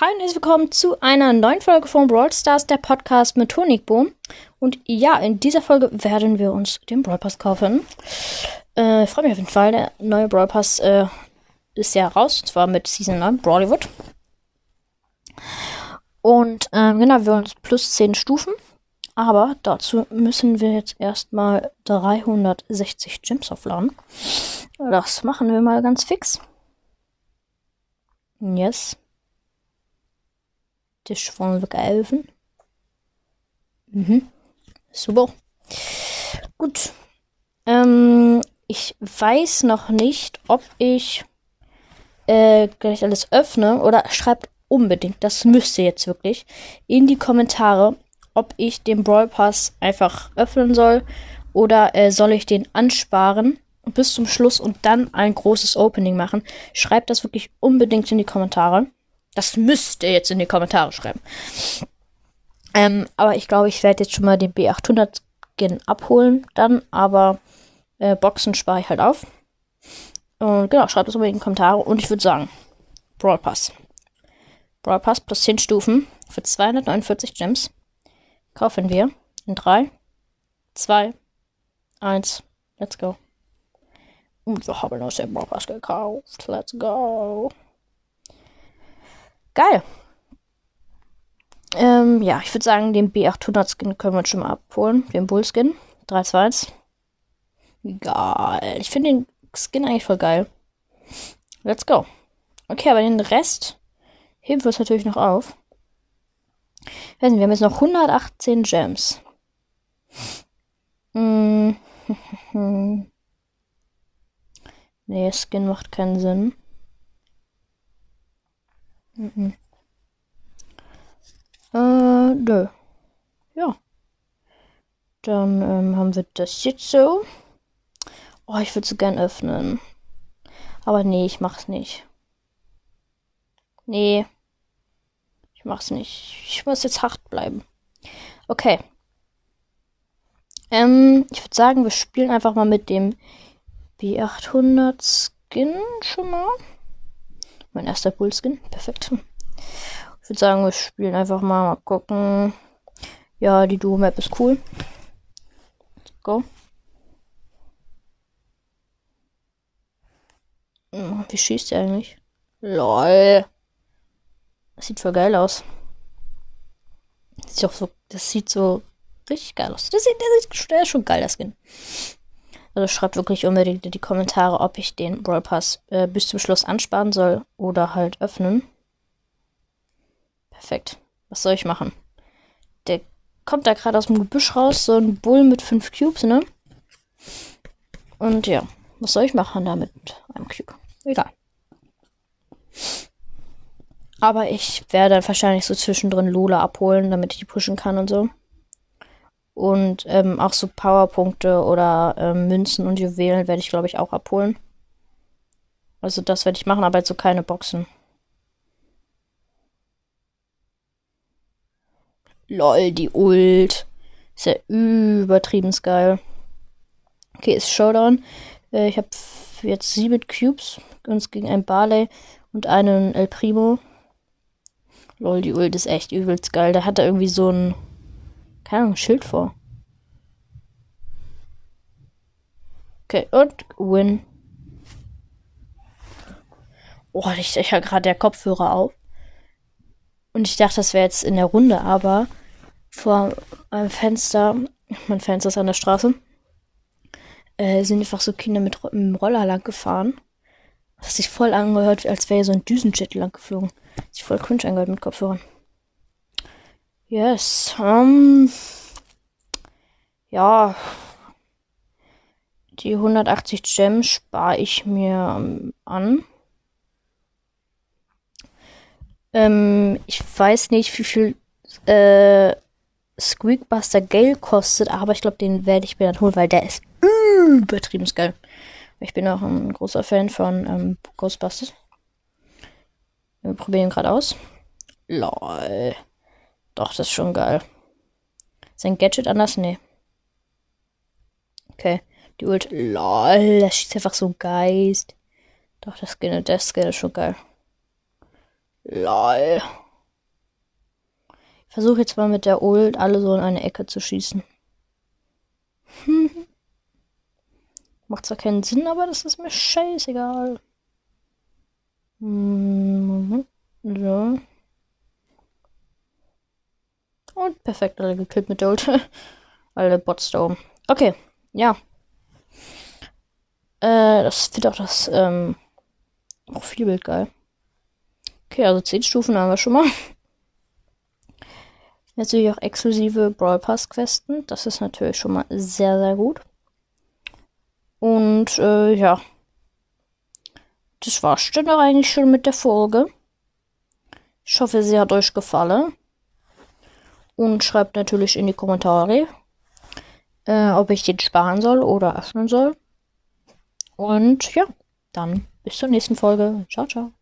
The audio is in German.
Hi und herzlich willkommen zu einer neuen Folge von Brawl Stars, der Podcast mit Honigboom. Und ja, in dieser Folge werden wir uns den Brawl Pass kaufen. Äh, freue mich auf jeden Fall. Der neue Brawl Pass äh, ist ja raus, und zwar mit Season 9, Brawlywood. Und ähm, genau, wir uns plus 10 Stufen. Aber dazu müssen wir jetzt erstmal 360 Gems aufladen. Das machen wir mal ganz fix. Yes. Tisch von Elfen. Mhm. Super. Gut. Ähm, ich weiß noch nicht, ob ich äh, gleich alles öffne oder schreibt unbedingt, das müsst ihr jetzt wirklich, in die Kommentare, ob ich den Brawl Pass einfach öffnen soll oder äh, soll ich den ansparen bis zum Schluss und dann ein großes Opening machen. Schreibt das wirklich unbedingt in die Kommentare. Das müsst ihr jetzt in die Kommentare schreiben. Ähm, aber ich glaube, ich werde jetzt schon mal den B800 Skin abholen dann, aber äh, Boxen spare ich halt auf. Und genau, schreibt das unbedingt in die Kommentare. Und ich würde sagen, Brawl Pass. Brawl Pass plus 10 Stufen für 249 Gems. Kaufen wir in 3, 2, 1, let's go. Und wir haben uns den Brawl Pass gekauft. Let's go. Geil. Ähm, ja, ich würde sagen, den B800 Skin können wir schon mal abholen. Den Bull Skin. 321. Geil. Ich finde den Skin eigentlich voll geil. Let's go. Okay, aber den Rest heben wir uns natürlich noch auf. Ich weiß nicht, wir haben jetzt noch 118 Gems. Mm. nee, Skin macht keinen Sinn. Mhm. Äh, nö. Ja. Dann ähm, haben wir das jetzt so. Oh, ich würde es gern öffnen. Aber nee, ich mach's nicht. Nee. Ich mach's nicht. Ich muss jetzt hart bleiben. Okay. Ähm, ich würde sagen, wir spielen einfach mal mit dem B800 Skin schon mal. Mein erster Bullskin. Perfekt. Ich würde sagen, wir spielen einfach mal. Mal gucken. Ja, die Duo-Map ist cool. Let's go. Hm, wie schießt er eigentlich? LOL. Das sieht voll geil aus. Das sieht, auch so, das sieht so richtig geil aus. Das sieht, der, sieht, der ist schon geil, das Skin. Also schreibt wirklich unbedingt in die Kommentare, ob ich den Brawl Pass äh, bis zum Schluss ansparen soll oder halt öffnen. Perfekt. Was soll ich machen? Der kommt da gerade aus dem Gebüsch raus, so ein Bull mit fünf Cubes, ne? Und ja, was soll ich machen da mit einem Cube? Egal. Aber ich werde dann wahrscheinlich so zwischendrin Lola abholen, damit ich die pushen kann und so. Und ähm, auch so Powerpunkte oder ähm, Münzen und Juwelen werde ich, glaube ich, auch abholen. Also das werde ich machen, aber jetzt so keine Boxen. Lol, die Ult. Ist ja übertrieben geil. Okay, ist Showdown. Äh, ich habe jetzt sieben Cubes. Uns gegen ein Barley und einen El Primo. Lol, die Ult ist echt übelst geil. Da hat er irgendwie so ein keine Ahnung, Schild vor. Okay, und Win. Oh, ich ja gerade der Kopfhörer auf. Und ich dachte, das wäre jetzt in der Runde, aber vor meinem Fenster, mein Fenster ist an der Straße, äh, sind einfach so Kinder mit, mit dem Roller lang gefahren. Das hat sich voll angehört, als wäre so ein Düsenjet lang geflogen. Sich voll cringe angehört mit Kopfhörern. Yes. Um, ja. Die 180 Gems spare ich mir um, an. Ähm, ich weiß nicht, wie viel äh, Squeakbuster Gale kostet, aber ich glaube, den werde ich mir dann holen, weil der ist übertrieben geil. Ich bin auch ein großer Fan von ähm, Ghostbusters. Wir probieren gerade aus. Lol. Doch, das ist schon geil. Sein Gadget anders? Nee. Okay. Die Ult. LOL, das schießt einfach so ein Geist. Doch, das Skin, der Skin ist schon geil. LOL. versuche jetzt mal mit der Ult alle so in eine Ecke zu schießen. Macht zwar keinen Sinn, aber das ist mir scheißegal. Mhm. So. Und perfekt, alle gekillt mit Ult. alle Bots da oben. Okay, ja. Äh, das wird auch das ähm, Profilbild geil. Okay, also 10 Stufen haben wir schon mal. Natürlich auch exklusive Brawl Pass Questen. Das ist natürlich schon mal sehr, sehr gut. Und äh, ja. Das war's dann auch eigentlich schon mit der Folge. Ich hoffe, sie hat euch gefallen. Und schreibt natürlich in die Kommentare, äh, ob ich den sparen soll oder öffnen soll. Und ja, dann bis zur nächsten Folge. Ciao, ciao.